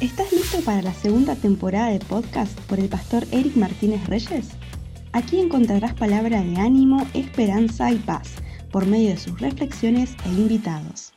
¿Estás listo para la segunda temporada de podcast por el pastor Eric Martínez Reyes? Aquí encontrarás palabra de ánimo, esperanza y paz por medio de sus reflexiones e invitados.